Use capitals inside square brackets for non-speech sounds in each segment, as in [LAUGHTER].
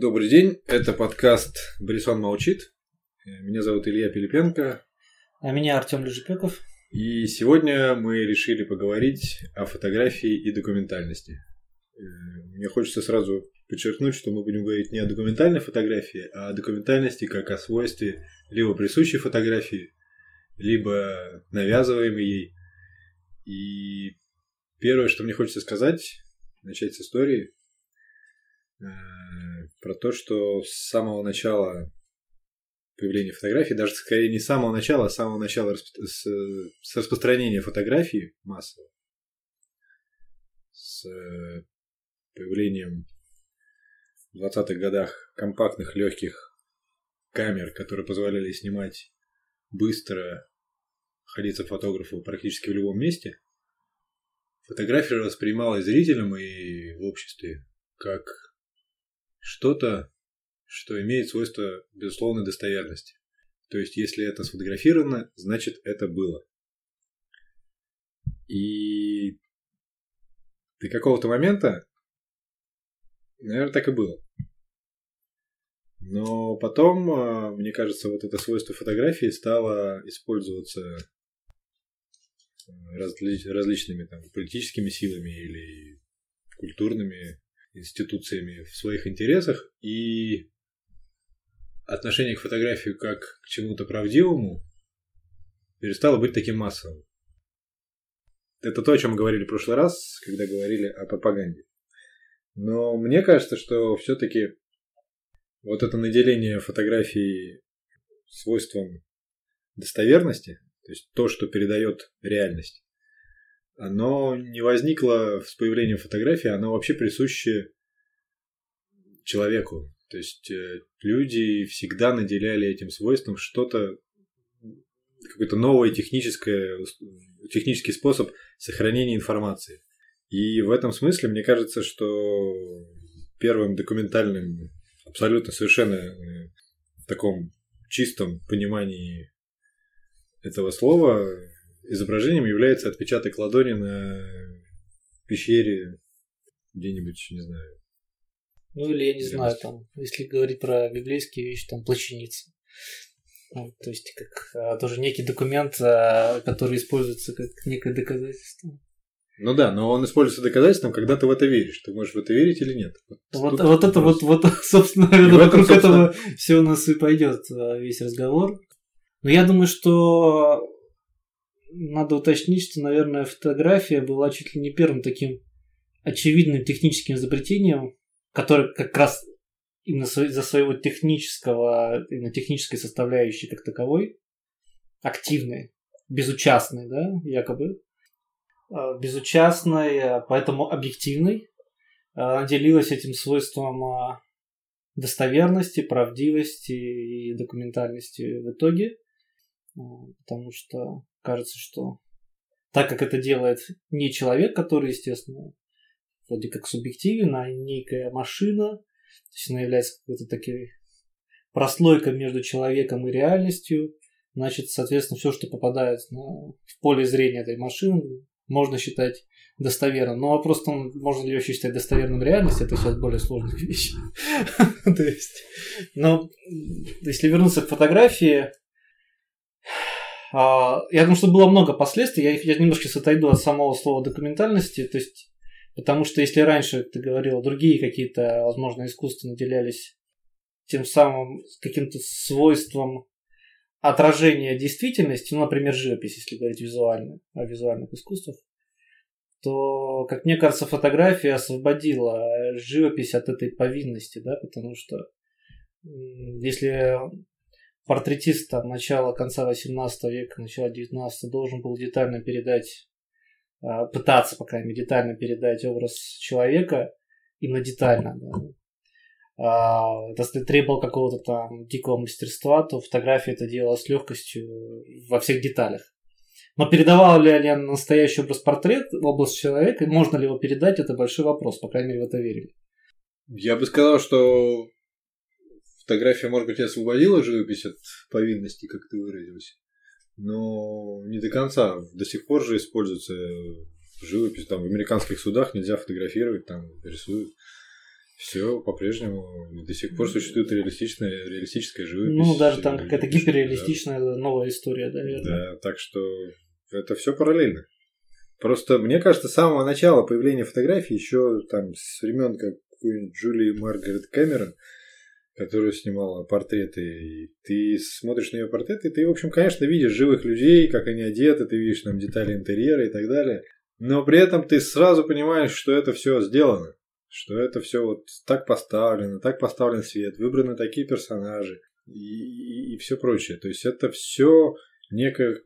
Добрый день, это подкаст «Брисон молчит». Меня зовут Илья Пилипенко. А меня Артем Лежепеков. И сегодня мы решили поговорить о фотографии и документальности. Э, мне хочется сразу подчеркнуть, что мы будем говорить не о документальной фотографии, а о документальности как о свойстве либо присущей фотографии, либо навязываемой ей. И первое, что мне хочется сказать, начать с истории, э, про то, что с самого начала появления фотографий, даже скорее не с самого начала, а с самого начала расп... с, с распространения фотографий массово, с появлением в 20-х годах компактных легких камер, которые позволяли снимать быстро, ходиться фотографу практически в любом месте, фотография воспринималась зрителем и в обществе как что-то, что имеет свойство безусловной достоверности. То есть, если это сфотографировано, значит, это было. И до какого-то момента, наверное, так и было. Но потом, а, мне кажется, вот это свойство фотографии стало использоваться разли- различными там, политическими силами или культурными институциями в своих интересах, и отношение к фотографии как к чему-то правдивому перестало быть таким массовым. Это то, о чем мы говорили в прошлый раз, когда говорили о пропаганде. Но мне кажется, что все-таки вот это наделение фотографии свойством достоверности, то есть то, что передает реальность, оно не возникло с появлением фотографии, оно вообще присуще человеку. То есть э, люди всегда наделяли этим свойством что-то, какой-то новый техническое, технический способ сохранения информации. И в этом смысле мне кажется, что первым документальным, абсолютно совершенно э, в таком чистом понимании этого слова изображением является отпечаток ладони на пещере где-нибудь, не знаю. Ну или я не знаю, там, если говорить про библейские вещи, там плаченица. Ну, то есть как а, тоже некий документ, а, который используется как некое доказательство. Ну да, но он используется доказательством, когда ты в это веришь. Ты можешь в это верить или нет. Вот, вот, вот это вот, вот, собственно, наверное, вокруг этом, собственно... этого все у нас и пойдет а, весь разговор. Но я думаю, что надо уточнить, что, наверное, фотография была чуть ли не первым таким очевидным техническим изобретением, которое как раз именно за своего технического, именно технической составляющей как таковой, активной, безучастной, да, якобы, а, безучастной, а, поэтому объективной, а, делилась этим свойством достоверности, правдивости и документальности в итоге, потому что кажется, что так как это делает не человек, который, естественно, вроде как субъективен, а некая машина, то есть она является какой-то такой прослойкой между человеком и реальностью, значит, соответственно, все, что попадает на, в поле зрения этой машины, можно считать достоверным. Но вопрос в том, можно ли вообще считать достоверным реальность, это сейчас более сложная вещь. [LAUGHS] То есть, но если вернуться к фотографии, а, я думаю, что было много последствий. Я, я немножко сейчас отойду от самого слова документальности. То есть, потому что если раньше ты говорил, другие какие-то, возможно, искусства наделялись тем самым каким-то свойством отражения действительности, ну, например, живопись, если говорить визуально, о визуальных искусствах, то, как мне кажется, фотография освободила живопись от этой повинности, да, потому что если портретист там, начала, конца 18 века, начала 19 должен был детально передать, а, пытаться, по крайней мере, детально передать образ человека, именно детально, да. А, если требовал какого-то там дикого мастерства, то фотография это делала с легкостью во всех деталях. Но передавал ли они настоящий образ портрет, образ человека, и можно ли его передать, это большой вопрос, по крайней мере, в это верили. Я бы сказал, что фотография, может быть, освободила живопись от повинности, как ты выразился, но не до конца. До сих пор же используется живопись. Там в американских судах нельзя фотографировать, там рисуют. Все по-прежнему до сих пор существует реалистичная, реалистическая живопись. Ну, даже там какая-то гиперреалистичная да. новая история, наверное. Да, так что это все параллельно. Просто мне кажется, с самого начала появления фотографий, еще там с времен как Джулии Маргарет Кэмерон, которая снимала портреты, и ты смотришь на ее портреты, и ты, в общем, конечно, видишь живых людей, как они одеты, ты видишь там детали интерьера и так далее. Но при этом ты сразу понимаешь, что это все сделано, что это все вот так поставлено, так поставлен свет, выбраны такие персонажи и, и, и все прочее. То есть это все некое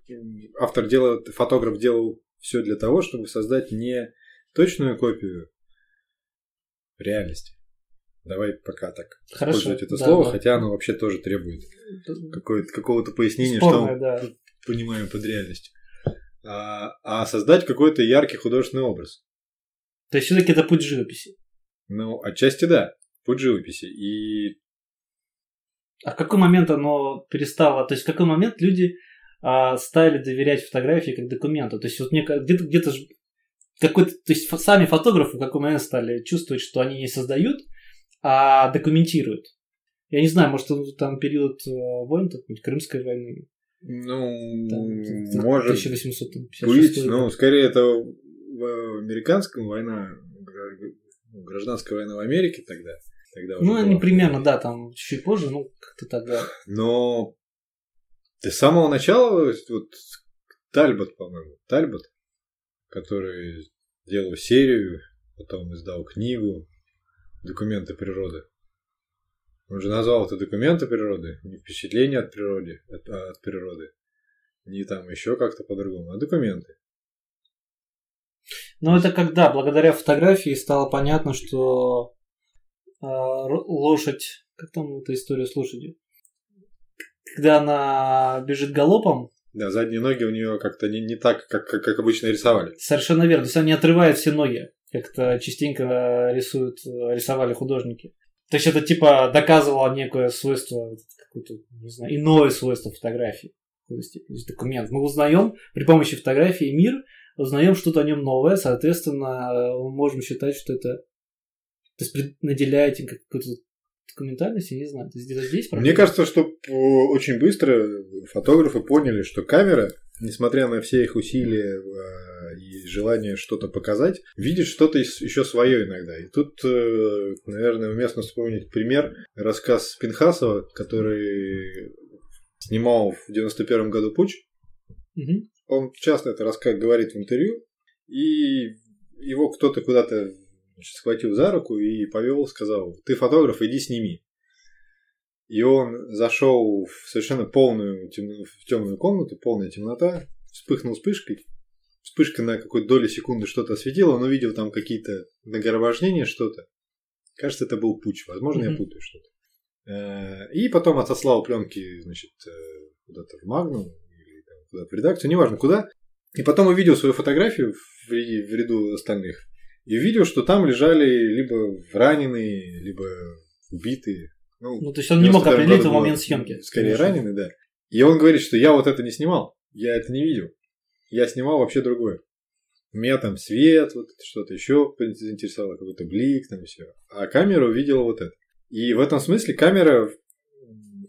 автор делает, фотограф делал все для того, чтобы создать не точную копию реальности. Давай пока так Хорошо, использовать это да, слово, да. хотя оно вообще тоже требует какого-то пояснения, Спорное, что мы да. понимаем под реальностью. А, а создать какой-то яркий художественный образ. То есть все-таки это путь живописи. Ну, отчасти да, путь живописи. И. А в какой момент оно перестало? То есть в какой момент люди а, стали доверять фотографии как документу? То есть вот мне где-то где-то какой-то, то есть сами фотографы в какой момент стали чувствовать, что они не создают, а документируют. Я не знаю, может, там период э, войн, Крымской войны. Ну, там, может 1856 быть, ну, скорее это в американском война, гражданская война в Америке тогда. тогда ну, они примерно, да, там чуть позже, ну, как-то тогда. Но ты с самого начала, вот Тальбот, по-моему, Тальбот, который делал серию, потом издал книгу, документы природы. Он же назвал это документы природы, не впечатления от природы, от, от природы, не там еще как-то по-другому, а документы. Ну, это когда, благодаря фотографии стало понятно, что э, лошадь, как там эта история с лошадью? Когда она бежит галопом. Да, задние ноги у нее как-то не, не так, как, как, как обычно рисовали. Совершенно верно. То есть они отрывают все ноги как-то частенько рисуют, рисовали художники. То есть это типа доказывало некое свойство, какое-то, не знаю, иное свойство фотографии. То есть, то есть документ. Мы узнаем при помощи фотографии мир, узнаем что-то о нем новое, соответственно, мы можем считать, что это то есть наделяет какой-то документальности, не знаю. То есть где-то здесь Мне кажется, что очень быстро фотографы поняли, что камера, несмотря на все их усилия а, и желание что-то показать, видит что-то еще свое иногда. И тут, э, наверное, уместно вспомнить пример, рассказ Пинхасова, который снимал в 91 году «Путь». Угу. Он часто это рассказ говорит в интервью, и его кто-то куда-то схватил за руку и повел, сказал, ты фотограф, иди сними. И он зашел в совершенно полную темную, в темную комнату, полная темнота, вспыхнул вспышкой. Вспышка на какой-то доли секунды что-то осветила, он увидел там какие-то нагромождения, что-то. Кажется, это был путь, возможно, mm-hmm. я путаю что-то. Э, и потом отослал пленки, значит, э, куда-то в Магнум или куда-то в редакцию, неважно куда. И потом увидел свою фотографию в ряду остальных и видел, что там лежали либо раненые, либо убитые. Ну, ну то есть он не мог определить в момент съемки. Скорее раненые, да. И он говорит, что я вот это не снимал, я это не видел. Я снимал вообще другое. У меня там свет, вот что-то еще заинтересовало, какой-то блик, там все. А камера увидела вот это. И в этом смысле камера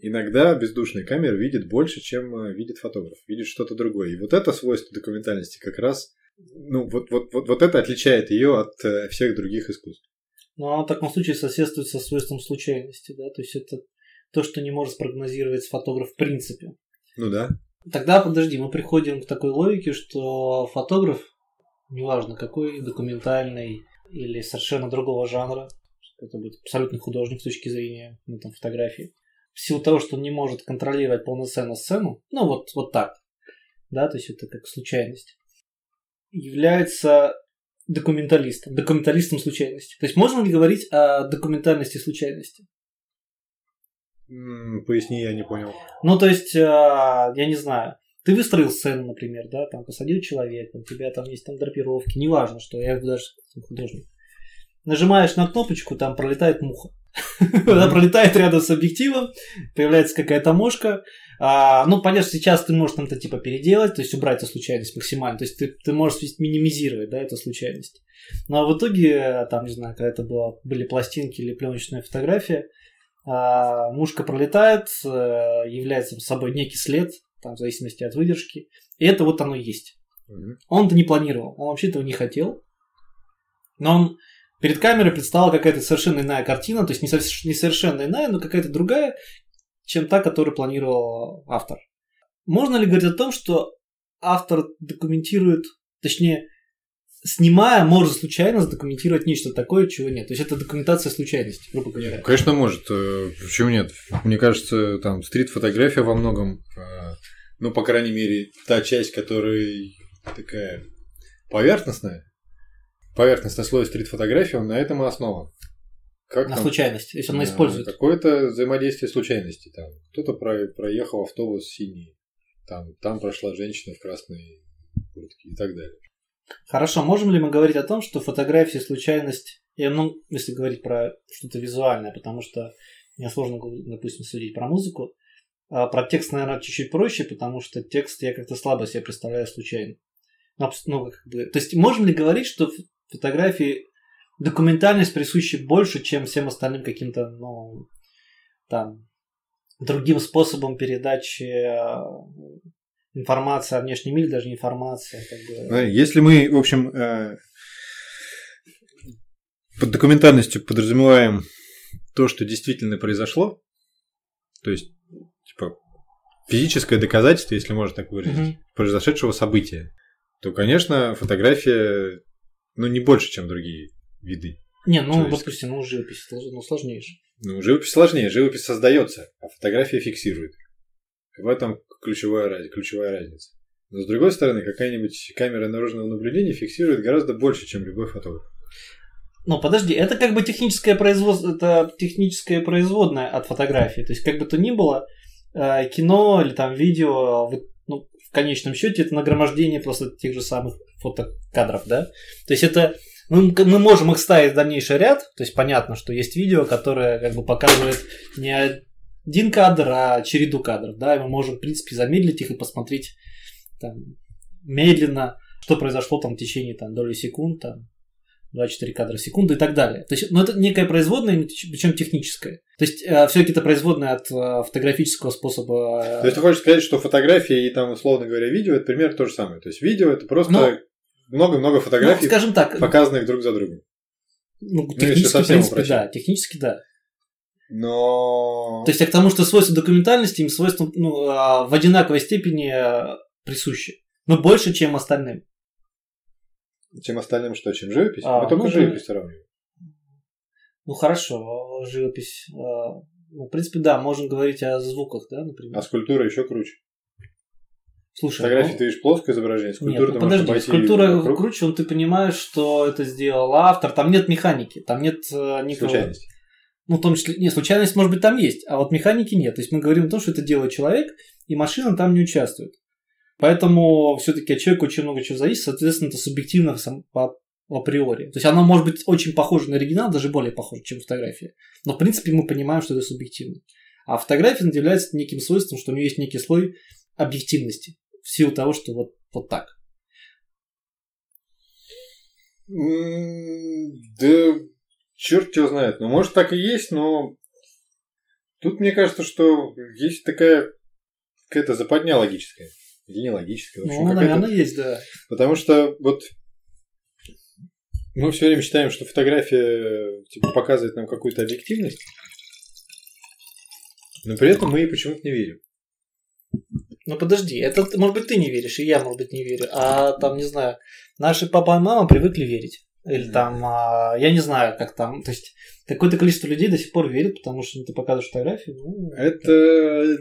иногда бездушная камера видит больше, чем э, видит фотограф, видит что-то другое. И вот это свойство документальности как раз ну, вот, вот, вот, вот это отличает ее от э, всех других искусств. Ну, она в таком случае соседствует со свойством случайности, да? То есть это то, что не может спрогнозировать фотограф в принципе. Ну да. Тогда, подожди, мы приходим к такой логике, что фотограф, неважно какой, документальный или совершенно другого жанра, это будет абсолютно художник с точки зрения ну, там, фотографии, в силу того, что он не может контролировать полноценно сцену, ну вот, вот так, да, то есть это как случайность, является документалистом, документалистом случайности. То есть можно ли говорить о документальности случайности? Поясни, я не понял. Ну, то есть, а, я не знаю, ты выстроил сцену, например, да, там посадил человека, у тебя там есть там драпировки, неважно, что я даже художник. Нажимаешь на кнопочку, там пролетает муха. [LAUGHS] Она пролетает рядом с объективом, появляется какая-то мошка. А, ну, понятно, сейчас ты можешь там-то типа переделать, то есть убрать эту случайность максимально. То есть ты, ты можешь минимизировать, да, эту случайность. Но в итоге, там, не знаю, когда это было, были пластинки или пленочная фотография, а, мушка пролетает, э, является собой некий след, там, в зависимости от выдержки. И это вот оно есть. Он-то не планировал, он вообще этого не хотел. Но он перед камерой предстала какая-то совершенно иная картина, то есть не совершенно иная, но какая-то другая, чем та, которую планировал автор. Можно ли говорить о том, что автор документирует, точнее, снимая, может случайно задокументировать нечто такое, чего нет. То есть это документация случайности, грубо говоря. Конечно, может. Э, почему нет? Мне кажется, там стрит-фотография во многом, э, ну, по крайней мере, та часть, которая такая поверхностная, поверхностный слой стрит-фотографии, он на этом и основан. Как на там? случайность, если он использует. Какое-то взаимодействие случайности. Там кто-то про, проехал автобус синий, там, там прошла женщина в красной куртке и так далее. Хорошо, можем ли мы говорить о том, что фотография случайность, и, ну, если говорить про что-то визуальное, потому что мне сложно, допустим, судить про музыку, а про текст, наверное, чуть-чуть проще, потому что текст я как-то слабо себе представляю случайно. Ну, ну, как бы, то есть можем ли говорить, что фотографии документальность присуща больше, чем всем остальным каким-то, ну, там, другим способом передачи э, информации о внешнем мире, даже не информация. Как бы... Если мы, в общем, э, под документальностью подразумеваем то, что действительно произошло, то есть, типа, физическое доказательство, если можно так выразить, угу. произошедшего события, то, конечно, фотография, ну, не больше, чем другие виды. Не, ну, допустим, ну, живопись ну, сложнейшая. Ну, живопись сложнее. Живопись создается, а фотография фиксирует. В этом ключевая, ключевая разница. Но с другой стороны, какая-нибудь камера наружного наблюдения фиксирует гораздо больше, чем любой фотограф. Ну, подожди, это как бы техническое производство, это техническое производное от фотографии. То есть, как бы то ни было, э, кино или там видео, конечном счете, это нагромождение просто тех же самых фотокадров, да? То есть, это мы, мы можем их ставить в дальнейший ряд, то есть понятно, что есть видео, которое как бы показывает не один кадр, а череду кадров, да, и мы можем, в принципе, замедлить их и посмотреть там, медленно, что произошло там в течение там, доли секунд, там, 24 кадра в секунду и так далее. То есть, ну, это некая производная, причем техническая. То есть, э, все это производная от э, фотографического способа. Э, то есть, ты хочешь сказать, что фотография и там, условно говоря, видео это примерно то же самое. То есть, видео это просто ну, много-много фотографий, ну, скажем так, показанных друг за другом. Ну, ну технически, ну, в принципе, да. Технически, да. Но... То есть, я к тому, что свойства документальности им свойства ну, а, в одинаковой степени э, присущи. Но больше, чем остальным. Чем остальным что? Чем живопись? А, Мы только ну, живопись сравниваем. Ну хорошо, живопись. А, ну, в принципе, да, можем говорить о звуках, да, например. А скульптура еще круче. Слушай, Фотографии ну... ты видишь плоское изображение, скульптура нет, ну, подожди, скульптура вокруг. круче, он ты понимаешь, что это сделал автор, там нет механики, там нет э, никакого... Случайности. Ну, в том числе, не, случайность, может быть, там есть, а вот механики нет. То есть мы говорим о том, что это делает человек, и машина там не участвует. Поэтому все-таки от человека очень много чего зависит, соответственно, это субъективно сам, по, априори. То есть она может быть очень похожа на оригинал, даже более похожа, чем фотография. Но в принципе мы понимаем, что это субъективно. А фотография наделяется неким свойством, что у нее есть некий слой объективности в силу того, что вот, вот так. Да, черт его знает. Ну, может, так и есть, но тут мне кажется, что есть такая какая-то западня логическая. Или не логическая. общем, ну, наверное, есть, да. Потому что вот мы все время считаем, что фотография типа, показывает нам какую-то объективность, но при этом мы ей почему-то не верим. Ну подожди, это может быть ты не веришь, и я, может быть, не верю. А там, не знаю, наши папа и мама привыкли верить. Или там, а, я не знаю, как там. То есть какое-то количество людей до сих пор верит, потому что ты показываешь фотографии. Ну, это...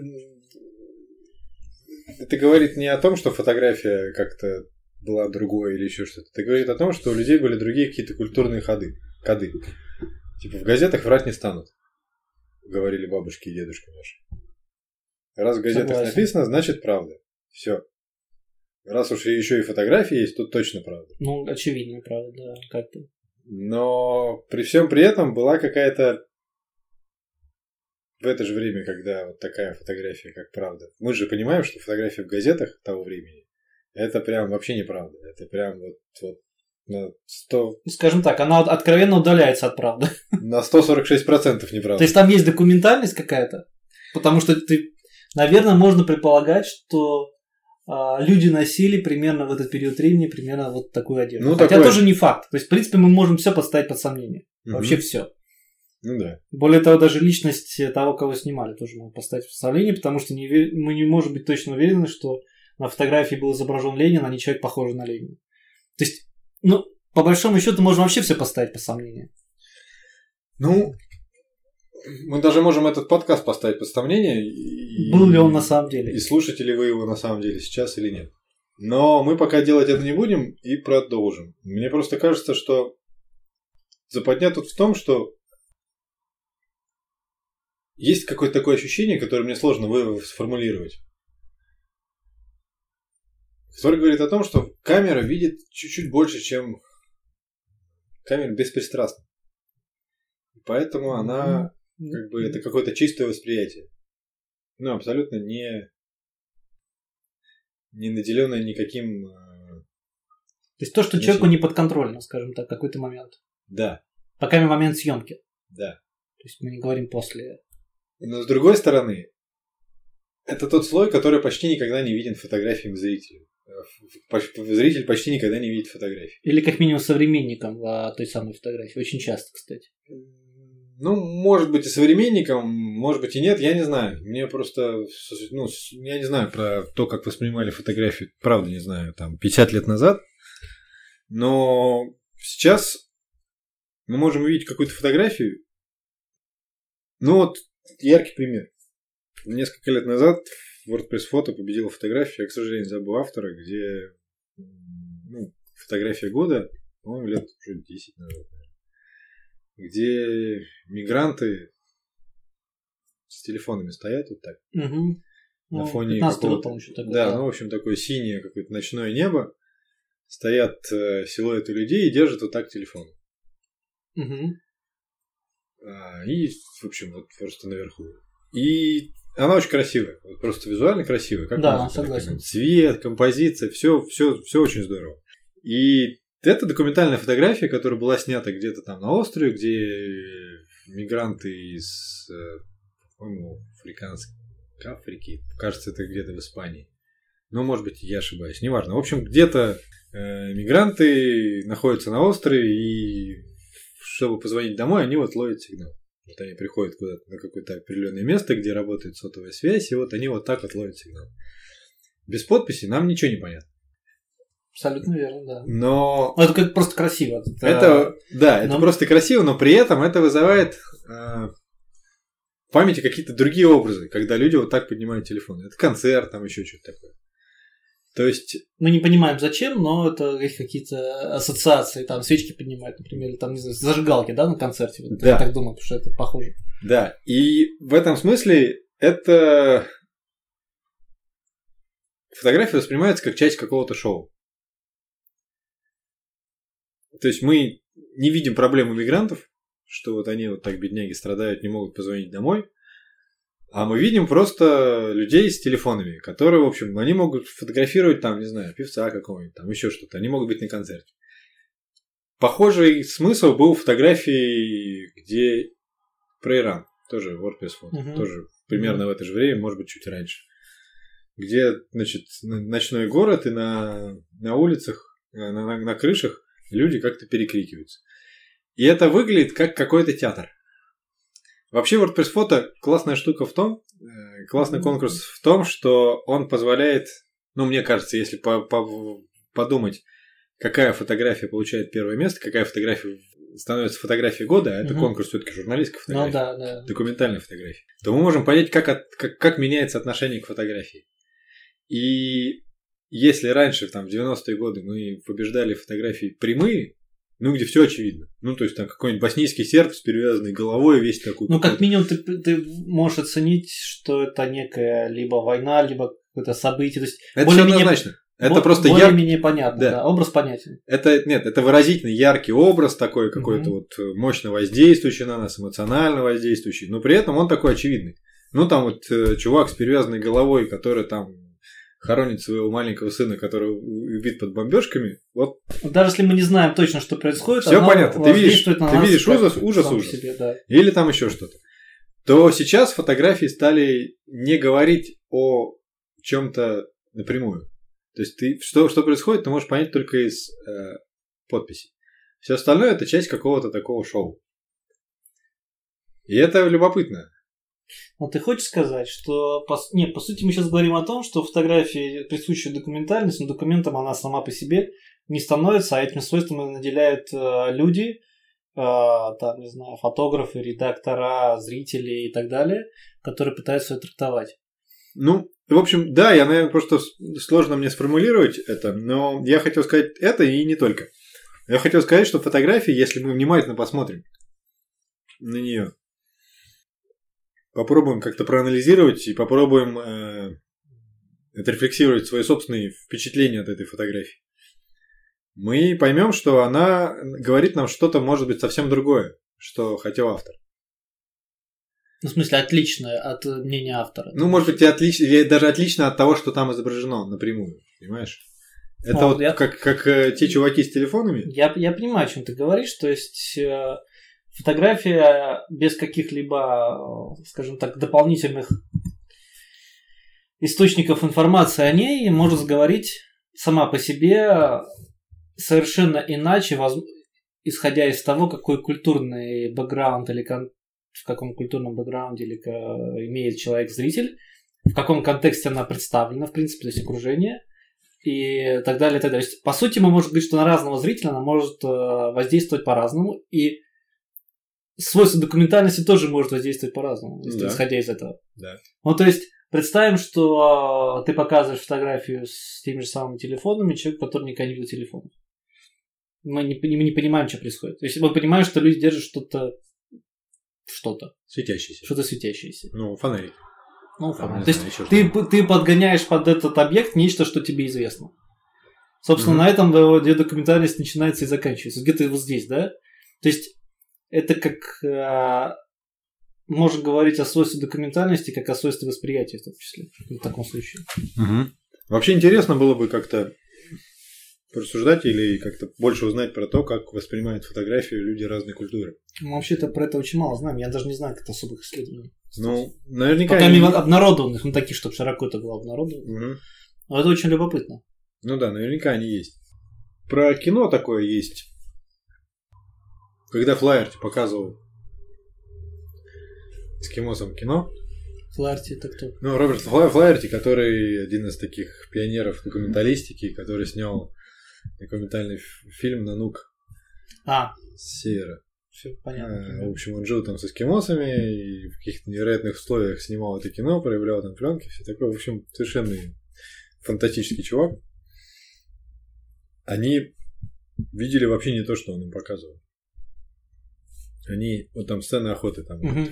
Это говорит не о том, что фотография как-то была другой или еще что-то. Это говорит о том, что у людей были другие какие-то культурные ходы, коды. Типа в газетах врать не станут, говорили бабушки и дедушки наши. Раз в газетах Согласен. написано, значит правда. Все. Раз уж еще и фотографии есть, тут точно правда. Ну, очевидно, правда, да, как-то. Но при всем при этом была какая-то в это же время, когда вот такая фотография, как правда. Мы же понимаем, что фотография в газетах того времени, это прям вообще неправда. Это прям вот, вот на 100... Скажем так, она откровенно удаляется от правды. [LAUGHS] На 146% неправда. То есть там есть документальность какая-то? Потому что ты, наверное, можно предполагать, что а, люди носили примерно в этот период времени примерно вот такую одежду. Ну, Хотя такое... тоже не факт. То есть, в принципе, мы можем все поставить под сомнение. Угу. Вообще все. Ну да. Более того, даже личность того, кого снимали, тоже можно поставить под сомнение, потому что не, мы не можем быть точно уверены, что на фотографии был изображен Ленин, а не человек, похожий на Ленина. То есть, ну, по большому счету, можно вообще все поставить под сомнение. Ну, мы даже можем этот подкаст поставить под сомнение. И, Был ли он на самом деле? И слушаете ли вы его на самом деле сейчас или нет. Но мы пока делать это не будем и продолжим. Мне просто кажется, что западня тут в том, что есть какое-то такое ощущение, которое мне сложно сформулировать. Которое говорит о том, что камера видит чуть-чуть больше, чем камера беспристрастна. И поэтому она как бы это какое-то чистое восприятие. Ну, абсолютно не, не наделенное никаким... Э, то есть то, что человеку не подконтрольно, скажем так, какой-то момент. Да. Пока момент съемки. Да. То есть мы не говорим после. Но с другой стороны, это тот слой, который почти никогда не виден фотографиям зрителя. Э, зритель почти никогда не видит фотографии. Или как минимум современником а, той самой фотографии. Очень часто, кстати. Ну, может быть, и современником, может быть, и нет, я не знаю. Мне просто, ну, я не знаю про то, как воспринимали фотографии, правда не знаю, там, 50 лет назад. Но сейчас мы можем увидеть какую-то фотографию. Ну, вот яркий пример. Несколько лет назад WordPress фото победила фотография, я, к сожалению, забыл автора, где ну, фотография года, по-моему, лет уже 10 назад где мигранты с телефонами стоят вот так. Угу. На ну, фоне какого-то... Да, да, ну, в общем, такое синее какое-то ночное небо. Стоят э, силуэты людей и держат вот так телефон. Угу. А, и, в общем, вот просто наверху. И она очень красивая, вот просто визуально красивая. Как да, согласен. Цвет, композиция, все, все, все очень здорово. И это документальная фотография, которая была снята где-то там на острове, где мигранты из, э, по-моему, африканской Африки, кажется, это где-то в Испании. Но, может быть, я ошибаюсь, неважно. В общем, где-то э, мигранты находятся на острове, и чтобы позвонить домой, они вот ловят сигнал. Вот они приходят куда-то на какое-то определенное место, где работает сотовая связь, и вот они вот так вот ловят сигнал. Без подписи нам ничего не понятно. Абсолютно верно, да. Но... Ну, это как просто красиво. Это, это да, это но... просто красиво, но при этом это вызывает э, в памяти какие-то другие образы, когда люди вот так поднимают телефон. Это концерт, там еще что-то такое. То есть... Мы не понимаем зачем, но это какие-то ассоциации, там свечки поднимают, например, или там, не знаю, зажигалки, да, на концерте. да. Я так думаю, потому что это похоже. Да, и в этом смысле это фотография воспринимается как часть какого-то шоу. То есть мы не видим проблемы мигрантов, что вот они вот так, бедняги, страдают, не могут позвонить домой. А мы видим просто людей с телефонами, которые, в общем, они могут фотографировать там, не знаю, певца какого-нибудь, там еще что-то. Они могут быть на концерте. Похожий смысл был в фотографии, где про Иран, тоже WordPress фото, угу. тоже примерно в это же время, может быть, чуть раньше. Где, значит, ночной город, и на, на улицах, на, на, на крышах люди как-то перекрикиваются. И это выглядит как какой-то театр. Вообще WordPress фото классная штука в том, э, классный конкурс в том, что он позволяет, ну мне кажется, если по по подумать, какая фотография получает первое место, какая фотография становится фотографией года, а это угу. конкурс все-таки журналистской фотографии, ну, да, да. документальной фотографии, то мы можем понять, как, от, как, как меняется отношение к фотографии. И если раньше, там, в 90-е годы мы побеждали фотографии прямые, ну, где все очевидно. Ну, то есть там какой-нибудь боснийский серб с перевязанной головой, весь такой. Ну, как минимум, ты, ты можешь оценить, что это некая либо война, либо какое-то событие. То есть это более-менее, Это Бо- просто яркий... более-менее понятно, Да. да. Образ понятен. Это, нет, это выразительный, яркий образ такой, какой-то Мгм. вот э, мощно воздействующий на нас, эмоционально воздействующий, но при этом он такой очевидный. Ну, там вот э, чувак с перевязанной головой, который там хоронит своего маленького сына, который убит под бомбежками, вот Даже если мы не знаем точно, что происходит, оно понятно. Ты видишь- на ты видишь ужас, ужас, ужас. себе, да. или там еще что-то, то сейчас фотографии стали не говорить о чем-то напрямую. То есть ты что, что происходит, ты можешь понять только из э, подписи. Все остальное это часть какого-то такого шоу. И это любопытно. Но ты хочешь сказать, что... По... с- Не, по сути, мы сейчас говорим о том, что фотографии присуща документальность, но документом она сама по себе не становится, а этим свойством наделяют э, люди, э, там, не знаю, фотографы, редактора, зрители и так далее, которые пытаются ее трактовать. Ну, в общем, да, я, наверное, просто сложно мне сформулировать это, но я хотел сказать это и не только. Я хотел сказать, что фотографии, если мы внимательно посмотрим на нее, попробуем как-то проанализировать и попробуем э, отрефлексировать свои собственные впечатления от этой фотографии, мы поймем, что она говорит нам что-то, может быть, совсем другое, что хотел автор. Ну, в смысле, отличное от мнения автора. Ну, может быть, и отлично, или даже отлично от того, что там изображено напрямую, понимаешь? Это А, вот я- как, как э, те чуваки с телефонами. Я, я понимаю, о чем ты говоришь. То есть э, фотография без каких-либо, э, скажем так, дополнительных источников информации о ней может говорить сама по себе совершенно иначе, исходя из того, какой культурный бэкграунд или в каком культурном бэкграунде или имеет человек-зритель, в каком контексте она представлена, в принципе, то есть окружение и так далее, и так далее. То есть, по сути, мы можем говорить, что на разного зрителя она может э, воздействовать по-разному, и свойство документальности тоже может воздействовать по-разному, Да. исходя из этого. Да. Ну, то есть, представим, что э, ты показываешь фотографию с теми же самыми телефонами человеку, который никогда не видел телефонов. Мы не, мы не понимаем, что происходит. То есть, мы понимаем, что люди держат что-то, что-то, Светящийся. что-то светящееся. Ну, фонарик. Ну, Там, фонарь. не То есть, знаю, ещё ты, что-то. ты подгоняешь под этот объект нечто, что тебе известно. Собственно, Мгм. на этом где документальность начинается и заканчивается. Где-то вот здесь, да? То есть, это как э, можно говорить о свойстве документальности, как о свойстве восприятия в том числе, в таком случае. Вообще интересно было бы как-то порассуждать или как-то больше узнать про то, как воспринимают фотографию люди разной культуры. Мы вообще-то про это очень мало знаем. Я даже не знаю, как особых исследований. Ну, наверняка... Пока они- не обнародованных, ну таких, чтобы широко это было обнародовано. Мгм. Но это очень любопытно. Ну да, наверняка они есть. Про кино такое есть. Когда Флайерти показывал эскимосам кино, Фларти это кто? Ну, Роберт Фла- Флаерти, который один из таких пионеров документалистики, который снял документальный фильм «Нанук А, с севера». все А, понятно. В общем, он жил там с эскимосами и в каких-то невероятных условиях снимал это кино, проявлял там пленки, все такое. В общем, совершенно фантастический чувак. Они видели вообще не то, что он им показывал. Они, вот там сцена охоты, там Мгм.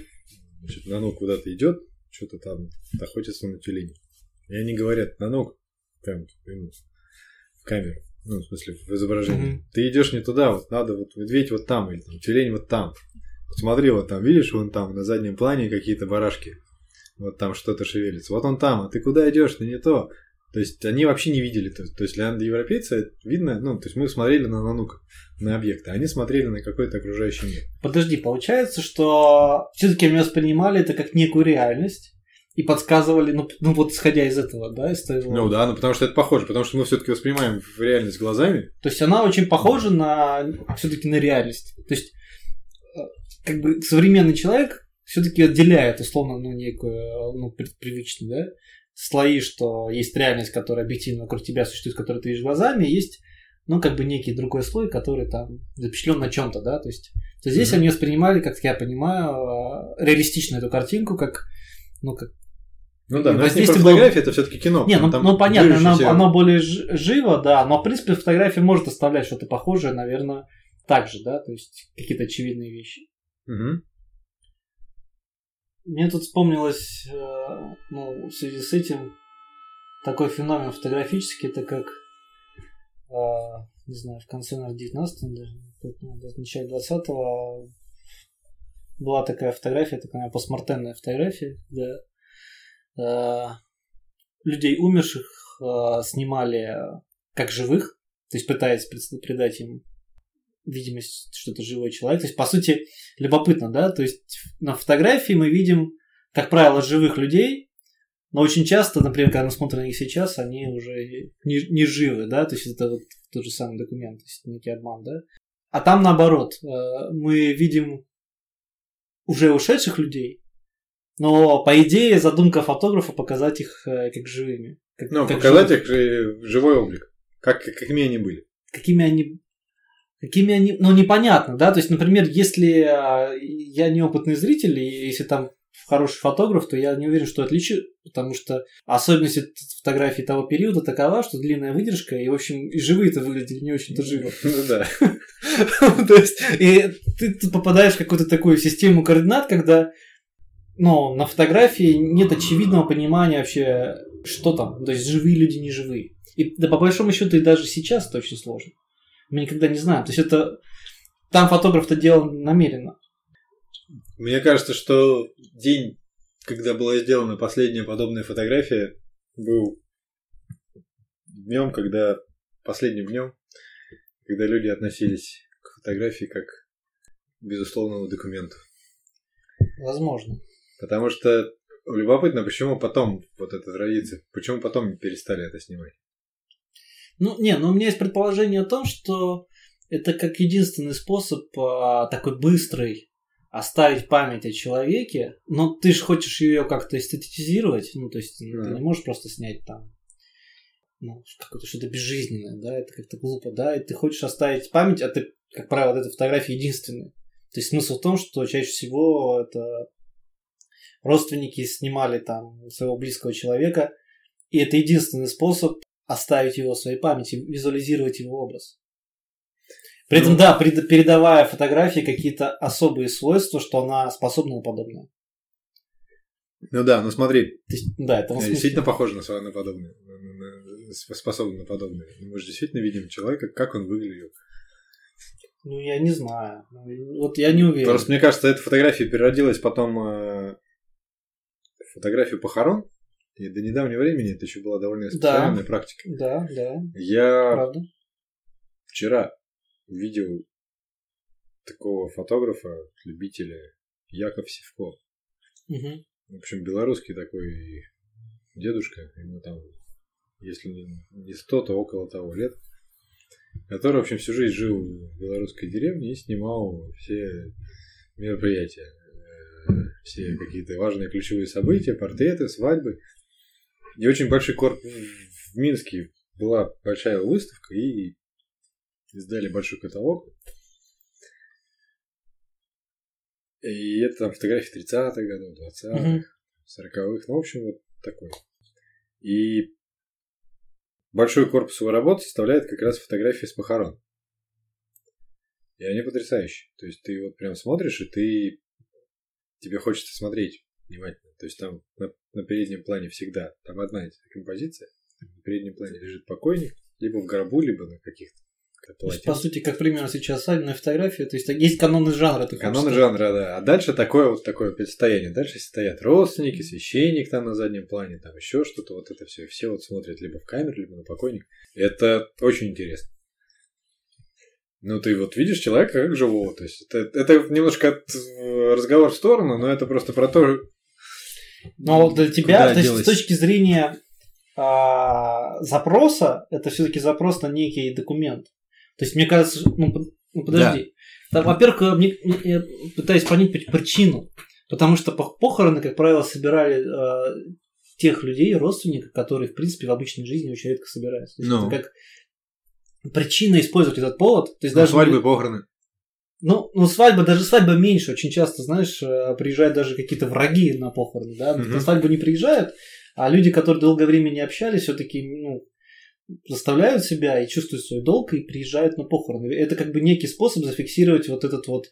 Значит, Нанук куда-то идет, что-то там охотится на тюленей. И они говорят, Нанук, прям в камеру, ну, в смысле, в изображении. Мгм. Ты идешь не туда, вот надо вот медведь вот там, или там тюлень вот там. Вот смотри, вот там, видишь, вон там на заднем плане какие-то барашки. Вот там что-то шевелится. Вот он там, а ты куда идешь? Ты не то. То есть они вообще не видели. То, то есть для европейца видно, ну, то есть мы смотрели на Нанука, на объекты, они смотрели на какой-то окружающий мир. Подожди, получается, что все-таки они воспринимали это как некую реальность и подсказывали, ну, ну вот исходя из этого, да, из того. Ну да, ну потому что это похоже, потому что мы все-таки воспринимаем реальность глазами. То есть она очень похожа на все-таки на реальность. То есть э, как бы современный человек все-таки отделяет условно ну некую ну привычную, да, слои, что есть реальность, которая объективно вокруг тебя существует, которую ты видишь глазами, есть ну как бы некий другой слой, который там запечатлен на чем-то, да, то есть то здесь Мгм. они воспринимали, как я понимаю, э, реалистично эту картинку, как ну как Ну да, но это не про было- фотография, это все-таки кино. не, ну, там ну, понятно, оно, оно более живо, да, но в принципе фотография может оставлять что-то похожее, наверное, так же, да, то есть какие-то очевидные вещи. Мгм. Мне тут вспомнилось, э, ну, в связи с этим, такой феномен фотографический, это как, не знаю, в конце, наверное, 19 даже, ну, в начале 20-го была такая фотография, такая постмортенная фотография, где э, людей умерших э, снимали как живых, то есть пытаясь придать им видимость, что это живой человек. То есть, по сути, любопытно, да? То есть на фотографии мы видим, как правило, живых людей, но очень часто, например, когда мы смотрим на них сейчас, они уже не, не живы, да, то есть это вот тот же самый документ, то есть некий обман, да. А там наоборот, э, мы видим уже ушедших людей, но по идее задумка фотографа показать их э, как живыми. Как, ну, как показать живых. их же живой облик, как, какими они были. Какими они какими они, ну, непонятно, да, то есть, например, если я неопытный зритель, и если там хороший фотограф, то я не уверен, что отличу, потому что особенность фотографии того периода такова, что длинная выдержка, и, в общем, и живые-то выглядели не очень-то живо. [LAUGHS] Ну да. [LAUGHS] То есть, и ты попадаешь в какую-то такую систему координат, когда ну, на фотографии нет очевидного понимания вообще, что там, то есть живые люди, не живые. И да, по большому счету и даже сейчас это очень сложно. Мы никогда не знаем. То есть это там фотограф-то делал намеренно. Мне кажется, что день, когда была сделана последняя подобная фотография, был днем, когда последним днем, когда люди относились к фотографии как к безусловному документу. Возможно. Потому что любопытно, почему потом вот эта традиция, почему потом перестали это снимать. Ну, не, ну у меня есть предположение о том, что это как единственный способ а, такой быстрый оставить память о человеке, но ты же хочешь ее как-то эстетизировать, ну, то есть да. ты не можешь просто снять там ну, какое-то что-то безжизненное, да, это как-то глупо, да, и ты хочешь оставить память, а ты, как правило, эта фотография единственная. То есть смысл в том, что чаще всего это родственники снимали там своего близкого человека, и это единственный способ оставить его в своей памяти, визуализировать его образ. При этом, ну, да, передавая фотографии какие-то особые свойства, что она способна на подобное. Ну да, ну смотри. есть, да, это действительно похоже на, на подобное. Способна на подобное. Мы же действительно видим человека, как он выглядел. Ну, я не знаю. Вот я не уверен. Просто мне кажется, эта фотография переродилась потом э, фотографию похорон. И до недавнего времени это еще была довольно распространенная да, практика. Да, да. Я Правда. вчера видел такого фотографа, любителя Яков Севко. Угу. В общем, белорусский такой дедушка, ему там, если не сто, то около того лет, который, в общем, всю жизнь жил в белорусской деревне и снимал все мероприятия, э, все какие-то важные ключевые события, портреты, свадьбы. И очень большой корпус в Минске была большая выставка, и издали большой каталог. И это там фотографии 30-х годов, 20-х, 40-х, ну, в общем, вот такой. И большой корпус его работы составляет как раз фотографии с похорон. И они потрясающие. То есть ты вот прям смотришь, и ты тебе хочется смотреть внимательно. То есть там на, на переднем плане всегда, там одна композиция, на переднем плане лежит покойник, либо в гробу, либо на каких-то то есть, по сути, как примерно сейчас свадебная фотография, то есть есть каноны жанра. Ты каноны жанра, да. А дальше такое вот такое предстояние. Дальше стоят родственники, священник там на заднем плане, там еще что-то, вот это все. Все вот смотрят либо в камеру, либо на покойник. Это очень интересно. Ну, ты вот видишь человека как живого. То есть это, это немножко от, разговор в сторону, но это просто про то, но для тебя, то есть с точки зрения а, запроса, это все-таки запрос на некий документ. То есть, мне кажется, ну, ну подожди. Да. во-первых, мне, я пытаюсь понять причину. Потому что похороны, как правило, собирали э, тех людей, родственников, которые, в принципе, в обычной жизни очень редко собираются. То есть, ну. это как причина использовать этот повод. То есть, ну, даже свадьбы, похороны. Ну, ну, свадьба, даже свадьба меньше. Очень часто, знаешь, э, приезжают даже какие-то враги на похороны, да. Мгм. На свадьбу не приезжают, а люди, которые долгое время не общались, все-таки, ну, заставляют себя и чувствуют свой долг и приезжают на похороны. Это как бы некий способ зафиксировать вот этот вот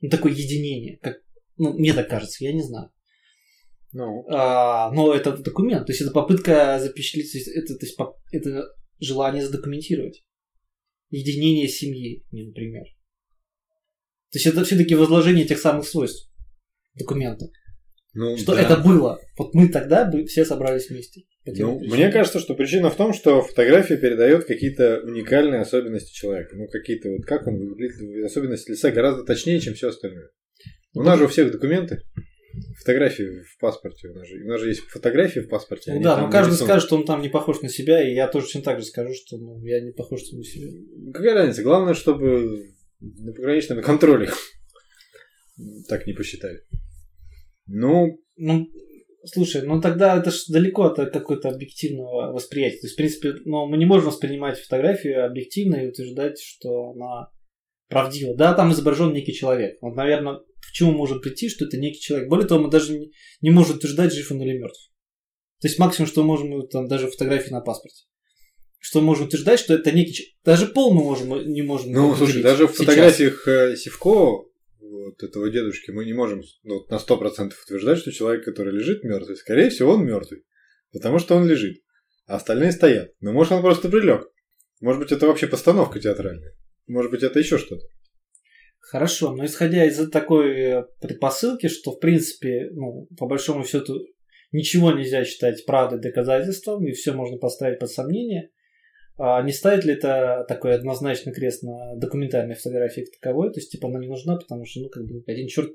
ну, такое единение. Как, ну, мне так кажется, я не знаю. Ну. А, но это документ, то есть это попытка запечатлеть, это, то есть, это желание задокументировать. Единение семьи, например. То есть это все-таки возложение тех самых свойств документа. Ну, что да. это было. Вот мы тогда бы все собрались вместе. Ну, мне кажется, что причина в том, что фотография передает какие-то уникальные особенности человека. Ну, какие-то вот как он выглядит, особенности лица гораздо точнее, чем все остальное. У нас же у всех документы. Фотографии в паспорте. У нас же, у нас же есть фотографии в паспорте. Ну, да, но каждый скажет, что он там не похож на себя, и я тоже точно так же скажу, что ну, я не похож на себя. Какая разница? Главное, чтобы на пограничном контроле так не посчитали. Ну, ну, слушай, ну тогда это же далеко от какого-то объективного восприятия. То есть, в принципе, ну, мы не можем воспринимать фотографию объективно и утверждать, что она правдива. Да, там изображен некий человек. Вот, наверное, к чему может прийти, что это некий человек. Более того, мы даже не, не можем утверждать, жив он или мертв. То есть максимум, что можем, там даже фотографии на паспорте. Что можем утверждать, что это некий человек. Даже пол мы можем, не можем. Ну, слушай, даже в фотографиях э, Сивко вот этого дедушки мы не можем ну, на 100% утверждать, что человек, который лежит мертвый, скорее всего, он мертвый. Потому что он лежит. А остальные стоят. Но может он просто прилег. Может быть, это вообще постановка театральная. Может быть, это еще что-то. Хорошо, но исходя из такой предпосылки, что в принципе, ну, по большому счету, ничего нельзя считать правдой доказательством, и все можно поставить под сомнение, а не ставит ли это такой однозначный крест на документальной фотографии как таковой? То есть, типа, она не нужна, потому что, ну, как бы, один черт,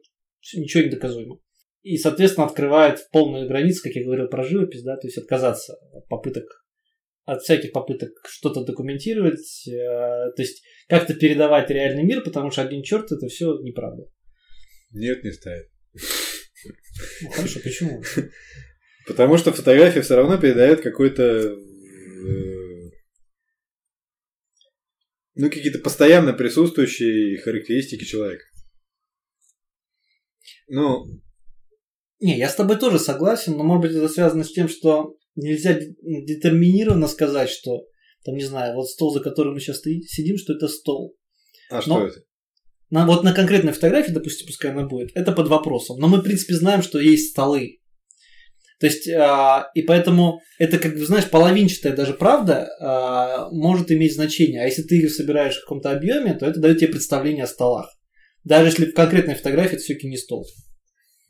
ничего не доказуемо. И, соответственно, открывает полную границу, как я говорил про живопись, да, то есть отказаться от попыток, от всяких попыток что-то документировать, э, то есть как-то передавать реальный мир, потому что один черт это все неправда. Нет, не ставит. Ну, хорошо, почему? [LAUGHS] Потому что фотография все равно передает какой-то э, ну, какие-то постоянно присутствующие характеристики человека. Ну... Не, я с тобой тоже согласен, но может быть это связано с тем, что нельзя детерминированно сказать, что там, не знаю, вот стол, за которым мы сейчас сидим, что это стол. А что но, это? На, вот на конкретной фотографии, допустим, пускай она будет, это под вопросом. Но мы, в принципе, знаем, что есть столы. То есть, а, и поэтому это, как бы, знаешь, половинчатая даже правда а, может иметь значение. А если ты ее собираешь в каком-то объеме, то это дает тебе представление о столах. Даже если в конкретной фотографии это все-таки не стол.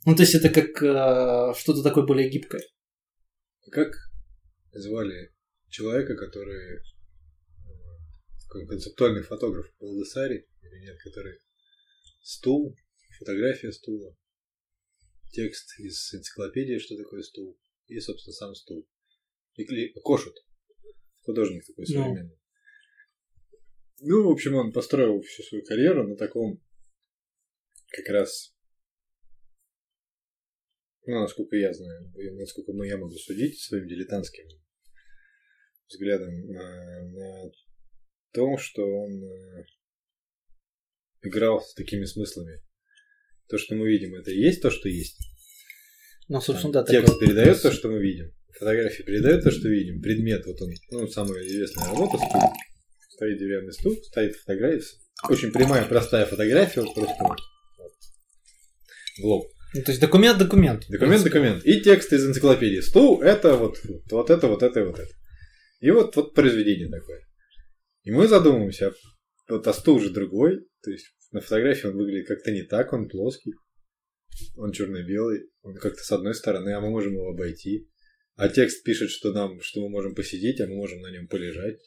Ну, то есть это как а, что-то такое более гибкое. Как звали человека, который концептуальный фотограф Балдасари, или нет, который стул, фотография стула, текст из энциклопедии, что такое стул, и, собственно, сам стул. И Кошут, художник такой ну. современный. Ну. ну, в общем, он построил всю свою карьеру на таком как раз ну, насколько я знаю, насколько ну, я могу судить своим дилетантским взглядом на, на том, что он э, играл с такими смыслами то, что мы видим, это и есть то, что есть. Ну, собственно, да. Текст такое... передает то, что мы видим. Фотография передает то, что видим. Предмет, вот он, ну, самая известная работа, стул. Стоит деревянный стул, стоит фотография. Очень прямая, простая фотография, вот просто вот. В лоб. Ну, то есть документ документ. Документ документ. И текст из энциклопедии. Стул это вот, вот это, вот это и вот это. И вот, вот произведение такое. И мы задумываемся, вот а стул же другой, то есть на фотографии он выглядит как-то не так, он плоский. Он черно-белый, он как-то с одной стороны, а мы можем его обойти. А текст пишет, что нам, что мы можем посидеть, а мы можем на нем полежать.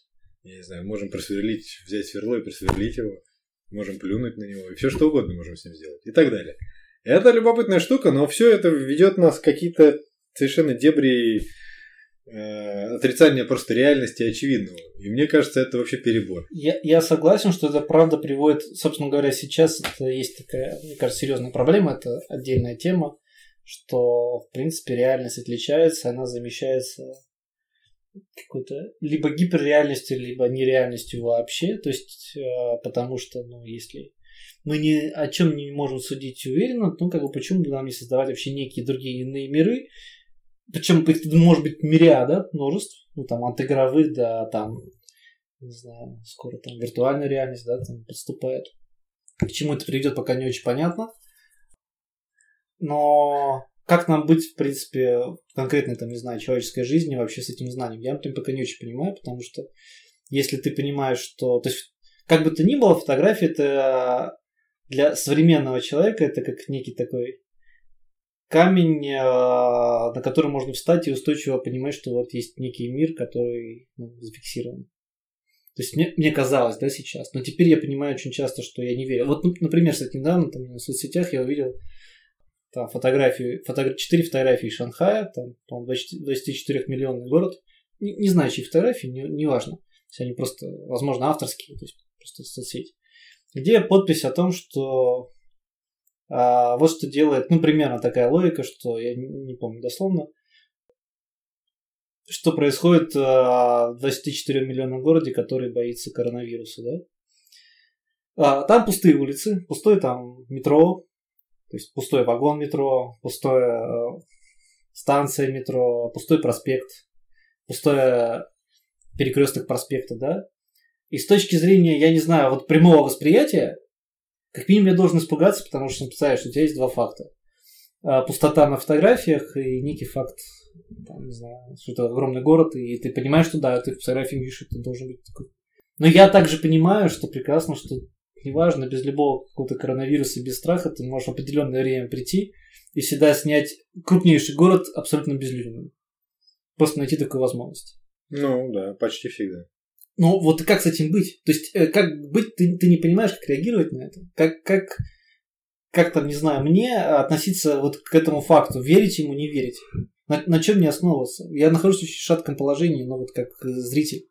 Я не знаю, можем просверлить, взять сверло и просверлить его. Можем плюнуть на него. И все что угодно можем с ним сделать. И так далее. Это любопытная штука, но все это ведет нас в какие-то совершенно дебри отрицание просто реальности очевидного. И мне кажется, это вообще перебор. Я, я согласен, что это правда приводит, собственно говоря, сейчас это есть такая, мне кажется, серьезная проблема, это отдельная тема, что, в принципе, реальность отличается, она замещается какой-то либо гиперреальностью, либо нереальностью вообще. То есть, э, потому что, ну, если мы ни о чем не можем судить уверенно, ну, как бы почему бы нам не создавать вообще некие другие иные миры, причем их может быть мириада, множеств. Ну, там, от игровых до, там, не знаю, скоро там виртуальная реальность, да, там подступает. К чему это приведет, пока не очень понятно. Но как нам быть, в принципе, в конкретной, там, не знаю, человеческой жизни вообще с этим знанием? Я, например, пока не очень понимаю, потому что если ты понимаешь, что... То есть, как бы то ни было, фотография это для современного человека это как некий такой камень, э, на который можно встать и устойчиво понимать, что вот есть некий мир, который ну, зафиксирован. То есть мне, мне казалось, да, сейчас. Но теперь я понимаю очень часто, что я не верю. Вот, например, кстати, недавно там, в соцсетях я увидел там фотографии, фото, 4 фотографии Шанхая, там, по 24 миллионный город. Не, не знаю, чьи фотографии, не, не важно. То есть они просто, возможно, авторские, то есть просто соцсеть. Где подпись о том, что а, вот что делает, ну, примерно такая логика, что я не, помню дословно, что происходит а, в 24 миллионном городе, который боится коронавируса, да? А, там пустые улицы, пустое там метро, то есть пустой вагон метро, пустая а, станция метро, пустой проспект, пустой перекресток проспекта, да? И с точки зрения, я не знаю, вот прямого восприятия, как минимум я должен испугаться, потому что представляешь, у тебя есть два факта. А, пустота на фотографиях и некий факт, там, не знаю, что это огромный город, и ты понимаешь, что да, ты фотографии видишь, это должен быть такой. Но я также понимаю, что прекрасно, что неважно, без любого какого-то коронавируса, без страха, ты можешь в определенное время прийти и всегда снять крупнейший город абсолютно безлюдным. Просто найти такую возможность. Ну, да, почти всегда. Ну, вот как с этим быть? То есть, э, как быть, ты, ты не понимаешь, как реагировать на это? Как, как, как там, не знаю, мне относиться вот к этому факту? Верить ему, не верить? На, на чем мне основываться? Я нахожусь в очень шатком положении, но вот как зритель.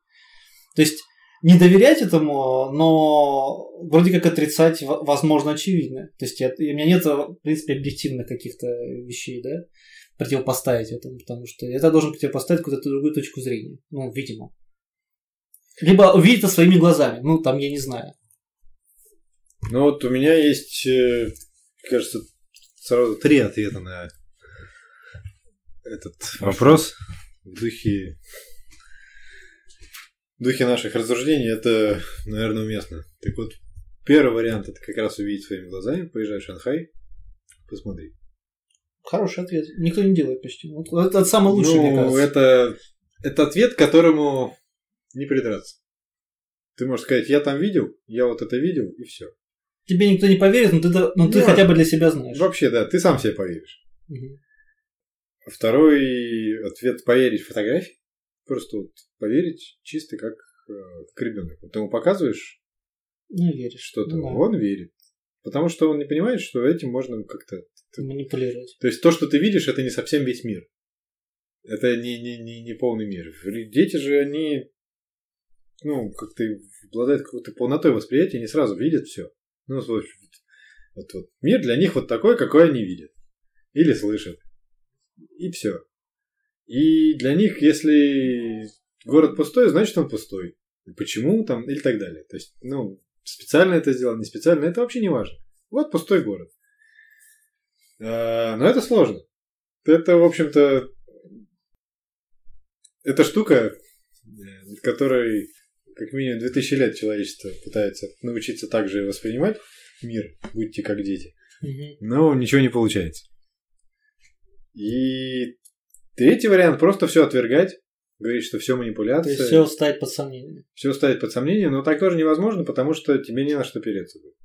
То есть, не доверять этому, но вроде как отрицать возможно очевидно. То есть, я, у меня нет, в принципе, объективных каких-то вещей, да, противопоставить этому, потому что это должен противопоставить какую-то другую точку зрения. Ну, видимо. Либо увидеть это своими глазами. Ну, там я не знаю. Ну вот у меня есть, э, кажется, сразу три ответа на этот вопрос в духе в духе наших рассуждений это, наверное, уместно. Так вот, первый вариант это как раз увидеть своими глазами, поезжай в Шанхай, посмотри. Хороший ответ. Никто не делает почти. Вот это, это самый лучший, ну, мне кажется. Это, это ответ, которому не придраться. Ты можешь сказать, я там видел, я вот это видел, и все. Тебе никто не поверит, но ты, но ты хотя бы для себя знаешь. Вообще, да, ты сам себе поверишь. Угу. Второй ответ поверить в фотографии. Просто вот поверить чисто как, э, как ребенок. Вот ты ему показываешь ну, веришь. что-то, ну, да. он верит. Потому что он не понимает, что этим можно как-то манипулировать. То есть то, что ты видишь, это не совсем весь мир. Это не, не, не, не полный мир. Дети же, они ну, как-то обладают какой-то полнотой восприятия, не сразу видят все. Ну, вот, вот, вот мир для них вот такой, какой они видят. Или слышат. И все. И для них, если город пустой, значит он пустой. Почему там, или так далее. То есть, ну, специально это сделал, не специально, это вообще не важно. Вот пустой город. А, но это сложно. Это, в общем-то, эта штука, э, которой как минимум 2000 лет человечество пытается научиться так же воспринимать мир, будьте как дети. Но ничего не получается. И третий вариант просто все отвергать, говорить, что все манипуляция. То есть все ставить под сомнение. Все ставить под сомнение, но так тоже невозможно, потому что тебе не на что опереться будет.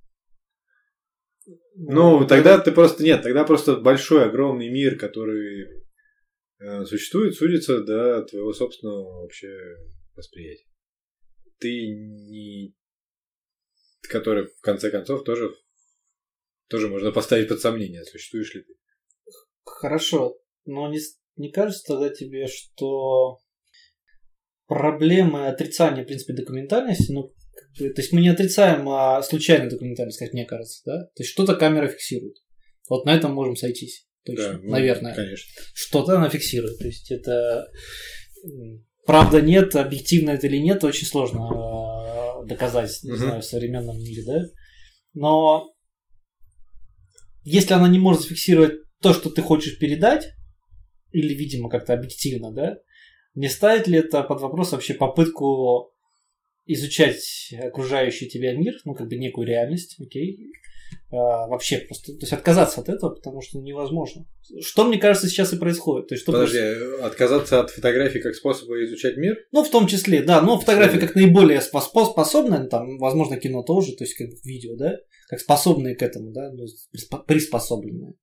Ну, ну тогда ты просто нет, тогда просто большой, огромный мир, который э, существует, судится до твоего собственного вообще восприятия ты не... Который, в конце концов, тоже, тоже можно поставить под сомнение, существуешь ли ты. Хорошо, но не, не кажется тогда тебе, что проблемы отрицания, в принципе, документальности, ну, то есть мы не отрицаем а случайную документальность, как мне кажется, да? То есть что-то камера фиксирует. Вот на этом можем сойтись. Точно, да, ну, наверное. Конечно. Что-то она фиксирует. То есть это Правда нет, объективно это или нет, очень сложно э, доказать, не знаю, в современном мире, да. Но если она не может зафиксировать то, что ты хочешь передать, или, видимо, как-то объективно, да, не ставит ли это под вопрос вообще попытку изучать окружающий тебя мир, ну, как бы некую реальность, окей, вообще просто, то есть отказаться от этого, потому что невозможно. Что, мне кажется, сейчас и происходит. То есть, что Подожди, просто... отказаться от фотографий как способа изучать мир? Ну, в том числе, да, но фотографии как наиболее способны, там, возможно, кино тоже, то есть как видео, да, как способные к этому, да, ну, приспособленные.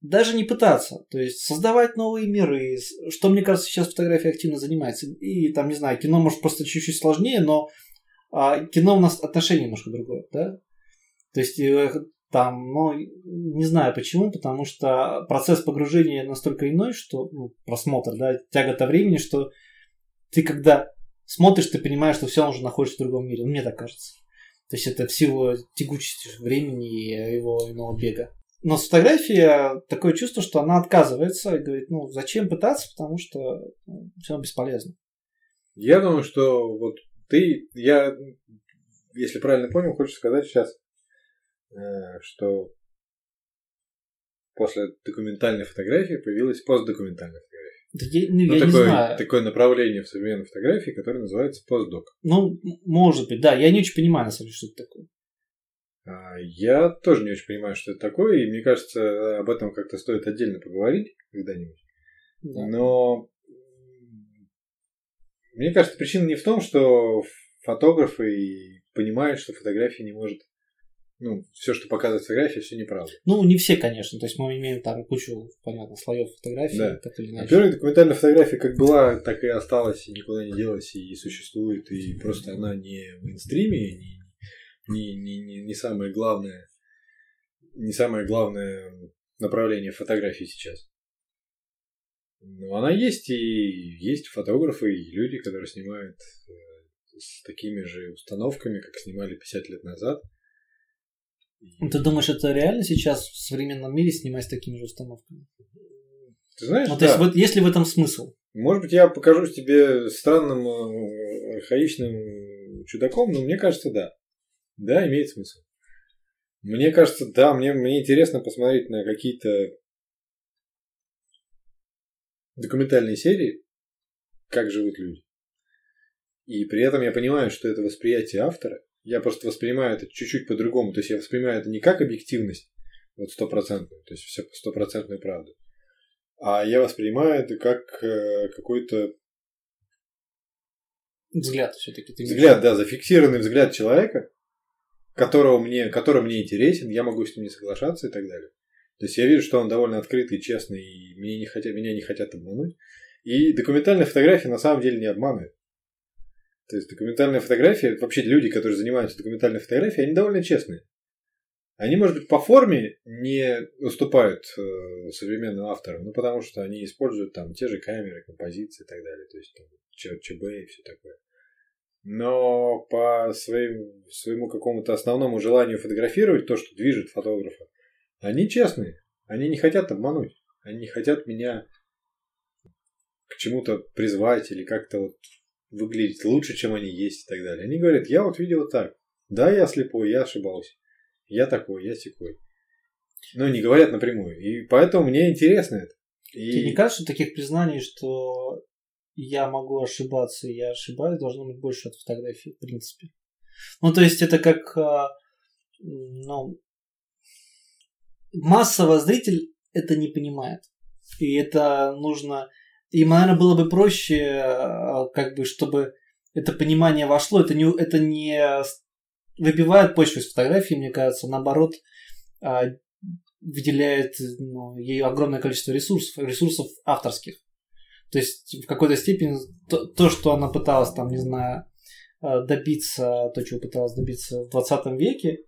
Даже не пытаться, то есть создавать новые миры, что, мне кажется, сейчас фотография активно занимается. И там, не знаю, кино может просто чуть-чуть сложнее, но а, кино у нас отношение немножко другое, да, то есть э, там, ну, не знаю почему, потому что процесс погружения настолько иной, что ну, просмотр, да, тягота времени, что ты когда смотришь, ты понимаешь, что все уже находишься в другом мире. Ну, мне так кажется. То есть это в силу тягучести времени и его иного бега. Но с фотографией такое чувство, что она отказывается и говорит, ну, зачем пытаться, потому что ну, все бесполезно. Я думаю, что вот ты, я, если правильно понял, хочешь сказать сейчас, что после документальной фотографии появилась постдокументальная фотография. Да я, ну, ну, я такое, не знаю. такое направление в современной фотографии, которое называется постдок. Ну, может быть, да. Я не очень понимаю, на самом деле, что это такое. А, я тоже не очень понимаю, что это такое, и мне кажется, об этом как-то стоит отдельно поговорить когда-нибудь. Да. Но мне кажется, причина не в том, что фотографы понимают, что фотография не может ну, все, что показывает фотография, все неправда. Ну, не все, конечно. То есть мы имеем там кучу, понятно, слоев фотографий. Да. А первая документальная фотография как была, так и осталась, и никуда не делась, и существует, и просто она не в мейнстриме, не, не, не, не, не самое главное, не самое главное направление фотографии сейчас. Но она есть, и есть фотографы, и люди, которые снимают э, с такими же установками, как снимали 50 лет назад – ты думаешь, это реально сейчас в современном мире снимать с такими же установками? Ты знаешь, ну, то да. есть, вот, есть ли в этом смысл? Может быть, я покажу тебе странным, э, архаичным чудаком, но мне кажется, да. Да, имеет смысл. Мне кажется, да, мне, мне интересно посмотреть на какие-то документальные серии, как живут люди. И при этом я понимаю, что это восприятие автора, я просто воспринимаю это чуть-чуть по-другому. То есть я воспринимаю это не как объективность, вот стопроцентную, то есть все стопроцентную правду, а я воспринимаю это как э, какой-то взгляд все-таки. Взгляд, да, зафиксированный взгляд человека, которого мне, который мне интересен, я могу с ним не соглашаться и так далее. То есть я вижу, что он довольно открытый, честный, и мне не хотят, меня не хотят обмануть. И документальная фотография на самом деле не обманывает. То есть документальная фотография, вообще люди, которые занимаются документальной фотографией, они довольно честные. Они, может быть, по форме не уступают э, современным авторам, ну, потому что они используют там те же камеры, композиции и так далее, то есть там, ЧБ и все такое. Но по своим, своему какому-то основному желанию фотографировать то, что движет фотографа, они честные, они не хотят обмануть, они не хотят меня к чему-то призвать или как-то вот выглядеть лучше, чем они есть и так далее. Они говорят, я вот видел так. Да, я слепой, я ошибался. Я такой, я секой. Но не говорят напрямую. И поэтому мне интересно это. И... Тебе не кажется таких признаний, что я могу ошибаться, и я ошибаюсь, должно быть больше от фотографии, в принципе. Ну, то есть это как, а, ну, массово зритель это не понимает. И это нужно им, наверное, было бы проще, э, как бы, чтобы это понимание вошло. Это не, это не выбивает почву из фотографии, мне кажется, наоборот, а, выделяет ну, ей огромное количество ресурсов, ресурсов авторских. То есть в какой-то степени то, то, что она пыталась, там, не знаю, э, добиться, то, чего пыталась добиться в 20 веке,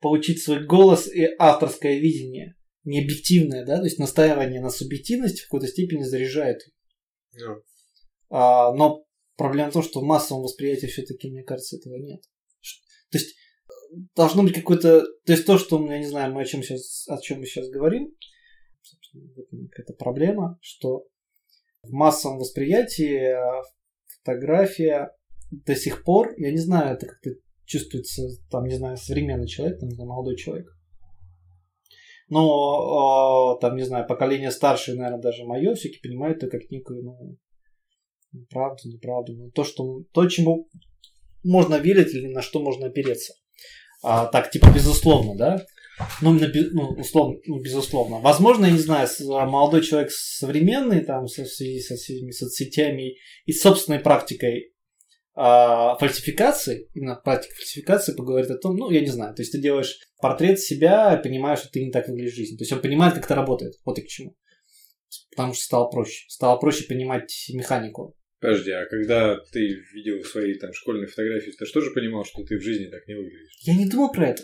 получить свой голос и авторское видение – не объективное, да, то есть настаивание на субъективности в какой-то степени заряжает. Yeah. А, но проблема в том, что в массовом восприятии все-таки, мне кажется, этого нет. То есть должно быть какое-то, то есть то, что я не знаю, мы о чем сейчас, о чем мы сейчас говорим, это проблема, что в массовом восприятии а, фотография до сих пор, я не знаю, это как-то чувствуется, там, не знаю, современный человек, там, молодой человек, но, там, не знаю, поколение старшее, наверное, даже мое, все-таки понимают это как некую, ну, правду, неправду. Ну, то, что, то, чему можно верить или на что можно опереться. А, так, типа, безусловно, да? Ну, ну, условно, ну, безусловно. Возможно, я не знаю, а, молодой человек современный, там, в связи со всеми соцсетями и собственной практикой а, фальсификации, именно практика фальсификации поговорит о том, ну, я не знаю, то есть ты делаешь портрет себя, понимаешь, что ты не так выглядишь в жизни. То есть он понимает, как это работает. Вот и к чему. Потому что стало проще. Стало проще понимать механику. Подожди, а когда ты видел свои там школьные фотографии, ты же тоже понимал, что ты в жизни так не выглядишь? Я не думал про это.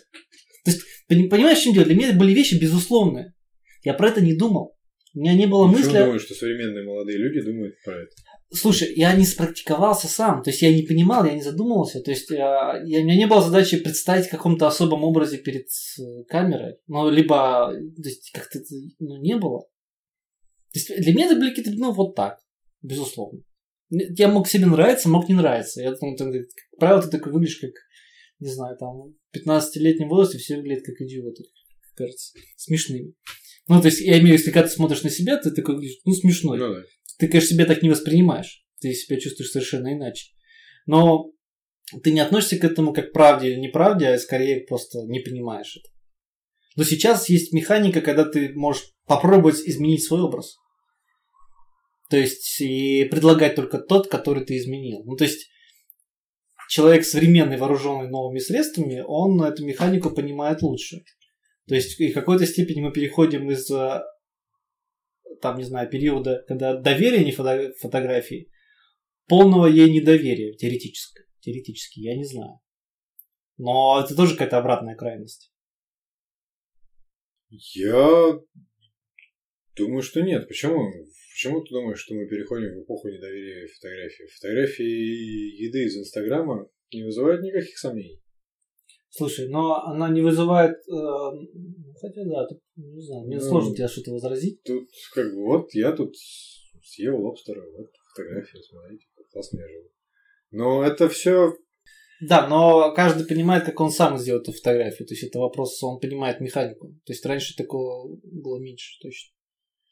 То есть, понимаешь, что дело? Для меня это были вещи безусловные. Я про это не думал. У меня не было Почему мысли... думаешь, что современные молодые люди думают про это? Слушай, я не спрактиковался сам, то есть я не понимал, я не задумывался, то есть я, а, я, у меня не было задачи представить в каком-то особом образе перед э, камерой, ну, либо, то есть как-то ну, не было. То есть для меня это были какие-то, ну, вот так, безусловно. Я мог себе нравиться, мог не нравиться. Я, ну, как правило, ты такой выглядишь, как, не знаю, там, в 15-летнем возрасте все выглядят как идиоты, кажется, смешными. Ну, то есть, я имею в виду, если когда ты смотришь на себя, ты такой ну, смешной. Ну, да. Ты, конечно, себя так не воспринимаешь. Ты себя чувствуешь совершенно иначе. Но ты не относишься к этому как правде или неправде, а скорее просто не понимаешь это. Но сейчас есть механика, когда ты можешь попробовать изменить свой образ. То есть и предлагать только тот, который ты изменил. Ну, то есть человек современный, вооруженный новыми средствами, он эту механику понимает лучше. То есть и в какой-то степени мы переходим из э, там, не знаю, периода, когда доверие не фото- фотографии, полного ей недоверия, теоретическое. Теоретически, я не знаю. Но это тоже какая-то обратная крайность. Я думаю, что нет. Почему? Почему ты думаешь, что мы переходим в эпоху недоверия фотографии? Фотографии еды из Инстаграма не вызывают никаких сомнений. Слушай, но она не вызывает... Э, хотя да, тут, не знаю, мне ну, сложно тебе что-то возразить. Тут как бы вот я тут съел лобстера, вот фотография, смотрите, классно я живу. Но это все да, но каждый понимает, как он сам сделает эту фотографию. То есть это вопрос, он понимает механику. То есть раньше такого было меньше, точно.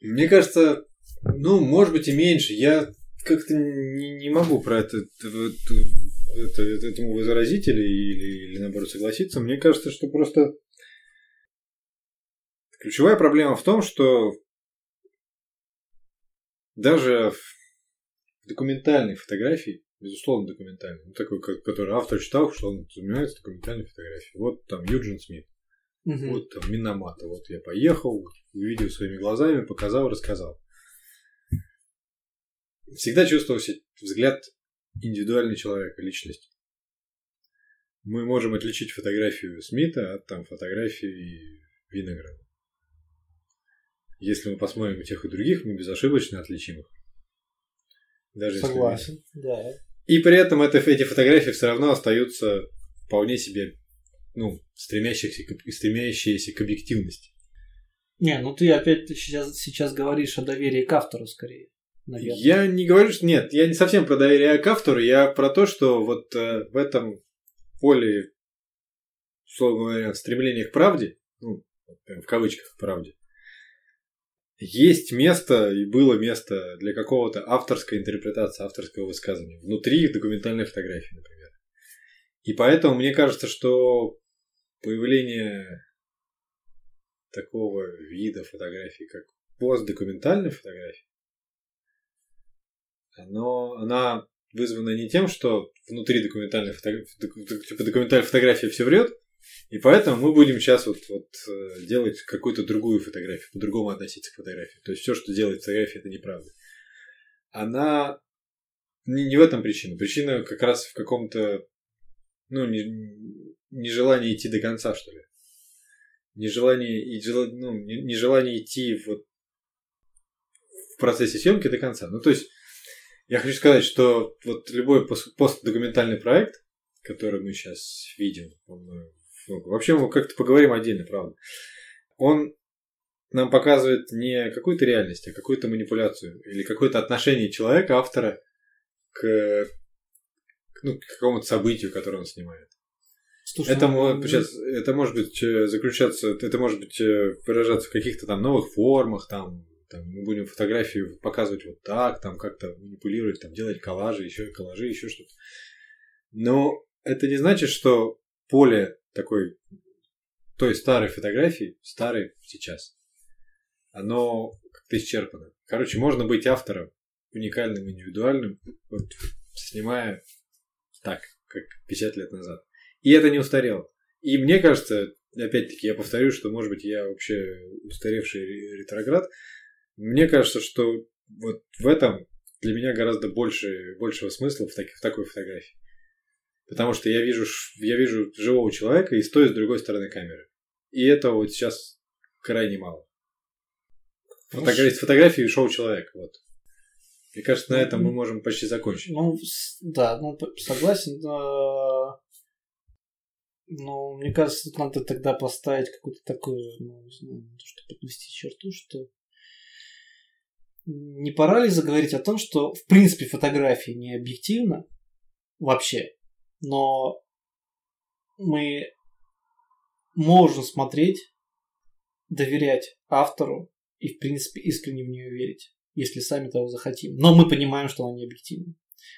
Мне кажется, ну, может быть и меньше. Я как-то не, не могу про это, это, это этому возразить или, или, или наоборот согласиться. Мне кажется, что просто ключевая проблема в том, что даже в документальной фотографии, безусловно документальной, ну, такой, который автор читал, что он занимается документальной фотографией. Вот там Юджин Смит, угу. вот там Миномата, вот я поехал, увидел своими глазами, показал, рассказал всегда чувствовался взгляд индивидуального человека, личность. Мы можем отличить фотографию Смита от там, фотографии Винограда. Если мы посмотрим тех, и других, мы безошибочно отличим их. Даже Согласен, если... да. И при этом это, эти фотографии все равно остаются вполне себе ну, стремящиеся, стремящиеся к объективности. Не, ну ты опять сейчас, сейчас говоришь о доверии к автору скорее наверное. Я не говорю, что нет, я не совсем про доверие к автору, я про то, что вот э, в этом поле, условно говоря, стремления к правде, ну, в кавычках правде, есть место и было место для какого-то авторской интерпретации, авторского высказывания внутри документальной фотографии, например. И поэтому мне кажется, что появление такого вида фотографии, как постдокументальной фотографии, но она вызвана не тем, что внутри документальной, фото... типа документальной фотографии все врет, и поэтому мы будем сейчас вот, вот э, делать какую-то другую фотографию, по-другому относиться к фотографии. То есть все, что делает фотография, это неправда. Она не, не в этом причина. Причина как раз в каком-то ну, не, идти до конца, что ли. Нежелание, и, ну, нежелание идти вот в процессе съемки до конца. Ну, то есть я хочу сказать, что вот любой постдокументальный проект, который мы сейчас видим, ну, вообще мы как-то поговорим отдельно, правда, он нам показывает не какую-то реальность, а какую-то манипуляцию или какое-то отношение человека, автора к, ну, к какому-то событию, которое он снимает. Слушай, это, ну, сейчас, это может быть э, заключаться, это может быть э, выражаться в каких-то там новых формах, там, там, мы будем фотографию показывать вот так, там как-то манипулировать, там делать коллажи, еще коллажи, еще что-то. Но это не значит, что поле такой той старой фотографии, старой сейчас, оно как-то исчерпано. Короче, можно быть автором, уникальным, индивидуальным, вот, снимая так, как 50 лет назад. И это не устарело. И мне кажется, опять-таки, я повторю, что, может быть, я вообще устаревший ретроград. Мне кажется, что вот в этом для меня гораздо больше, большего смысла в, таки, в такой фотографии. Потому что я вижу, я вижу живого человека и с той, и с другой стороны камеры. И этого вот сейчас крайне мало. Фотографии, фотографии и шоу человека. Вот. Мне кажется, на этом мы можем почти закончить. Ну, да, ну, согласен. Но, ну, мне кажется, тут надо тогда поставить какую-то такую, ну, не знаю, что подвести черту, что не пора ли заговорить о том, что в принципе фотографии не объективно вообще, но мы можем смотреть, доверять автору и в принципе искренне в нее верить, если сами того захотим. Но мы понимаем, что она не объективна.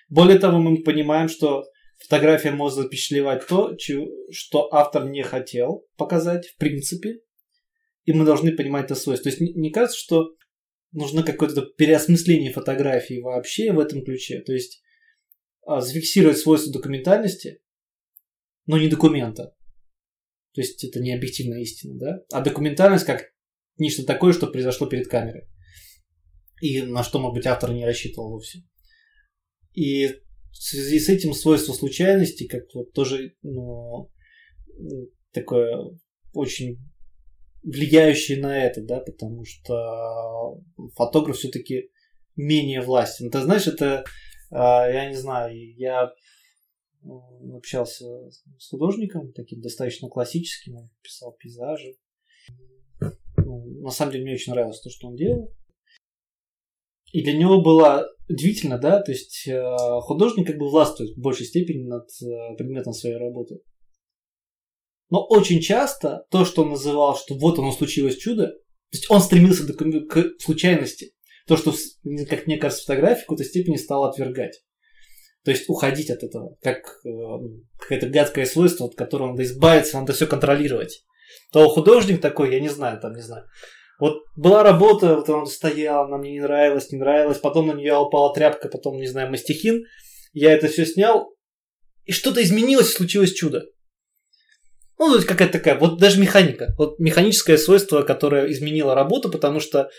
Более того, мы понимаем, что фотография может запечатлевать то, что автор не хотел показать в принципе, и мы должны понимать это свойство. То есть не кажется, что нужно какое-то переосмысление фотографии вообще в этом ключе. То есть а, зафиксировать свойства документальности, но не документа. То есть это не объективная истина, да? А документальность как нечто такое, что произошло перед камерой. И на что, может быть, автор не рассчитывал вовсе. И в связи с этим свойство случайности, как вот тоже ну, такое очень влияющие на это, да, потому что фотограф все-таки менее властен. Ты знаешь, это, а, я не знаю, я общался с художником, таким достаточно классическим, писал пейзажи. Ну, на самом деле мне очень нравилось то, что он делал. И для него было удивительно, да, то есть э, художник как бы властвует в большей степени над э, предметом своей работы. Но очень часто то, что он называл, что вот оно случилось чудо, то есть он стремился к случайности. То, что, как мне кажется, фотография в какой-то степени стала отвергать. То есть уходить от этого, как э, какое-то гадкое свойство, от которого надо избавиться, надо все контролировать. То художник такой, я не знаю, там, не знаю. Вот была работа, вот он стоял, она мне не нравилась, не нравилась, потом на нее упала тряпка, потом, не знаю, мастихин. Я это все снял, и что-то изменилось, случилось чудо. Ну, то есть какая-то такая, вот даже механика, вот механическое свойство, которое изменило работу, потому что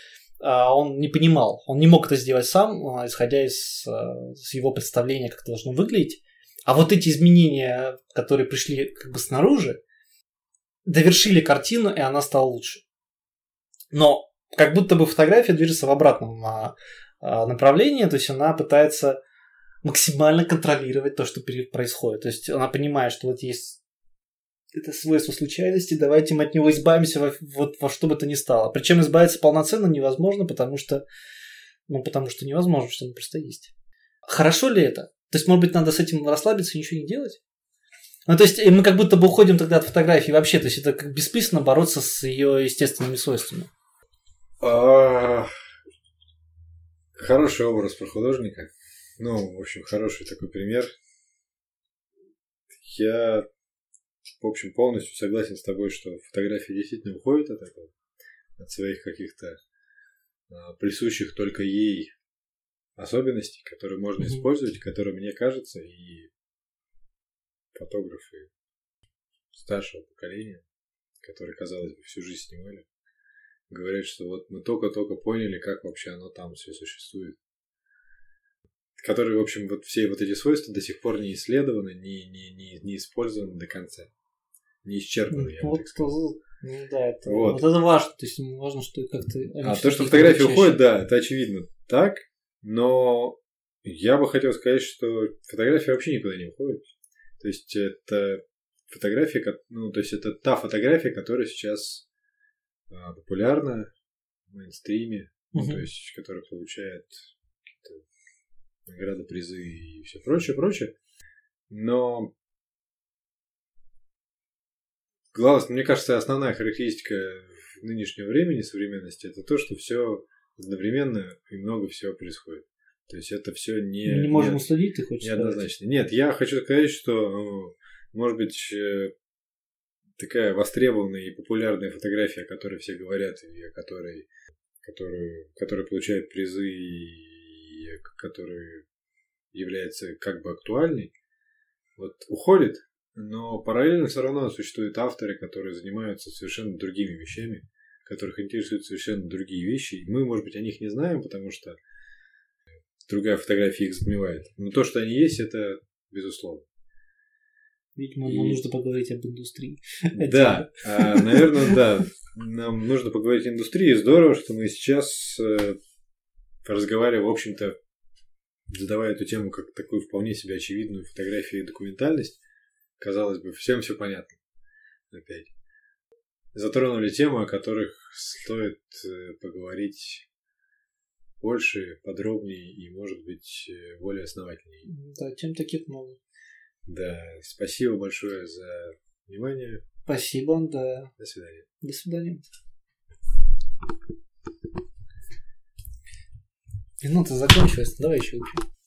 а, он не понимал, он не мог это сделать сам, а, исходя из а, с его представления, как это должно выглядеть. А вот эти изменения, которые пришли как бы снаружи, довершили картину, и она стала лучше. Но как будто бы фотография движется в обратном а, а, направлении, то есть она пытается максимально контролировать то, что происходит. То есть она понимает, что вот есть это свойство случайности, давайте мы от него избавимся во, вот во что бы то ни стало. Причем избавиться полноценно невозможно, потому что, ну, потому что невозможно, что оно просто есть. Хорошо ли это? То есть, может быть, надо с этим расслабиться и ничего не делать? Ну, то есть, мы как будто бы уходим тогда от фотографии вообще, то есть, это как бессмысленно бороться с ее естественными свойствами. А, хороший образ про художника. Ну, в общем, хороший такой пример. Я в общем, полностью согласен с тобой, что фотография действительно уходит от этого, от своих каких-то а, присущих только ей особенностей, которые можно mm-hmm. использовать, которые, мне кажется, и фотографы старшего поколения, которые, казалось бы, всю жизнь снимали, говорят, что вот мы только-только поняли, как вообще оно там все существует. Которые, в общем, вот все вот эти свойства до сих пор не исследованы, не, не, не, не использованы до конца не исчерпаны, я вот, сказал. Ну да, это, вот. вот это важно. То есть важно, что как-то... А то, что фотографии уходят, да, это очевидно так, но я бы хотел сказать, что фотография вообще никуда не уходит. То есть это фотография, ну, то есть это та фотография, которая сейчас а, популярна в мейнстриме, угу. ну, то есть которая получает награды, призы и все прочее, прочее. Но Главное, мне кажется, основная характеристика нынешнего времени, современности, это то, что все одновременно и много всего происходит. То есть это все не... Мы не можем не, уследить, ты хочешь Неоднозначно. Сказать? Нет, я хочу сказать, что, ну, может быть, э, такая востребованная и популярная фотография, о которой все говорят, и о которой, которую, которая получает призы, и которая является как бы актуальной, вот уходит, но параллельно все равно существуют авторы, которые занимаются совершенно другими вещами, которых интересуют совершенно другие вещи. И мы, может быть, о них не знаем, потому что другая фотография их затмевает. Но то, что они есть, это безусловно. Видимо, нам нужно поговорить об индустрии. [LAUGHS] Да, а, наверное, да. Нам нужно поговорить о индустрии. Здорово, что мы сейчас разговариваем, в общем-то, задавая эту тему как такую вполне себе очевидную фотографию и документальность. Казалось бы, всем все понятно. Опять. Затронули темы, о которых стоит э, поговорить больше, подробнее и, может быть, э, более основательнее. Да, тем таких много. Да, спасибо большое за внимание. Спасибо, да. До свидания. До свидания. Минута закончилась, давай еще выпьем.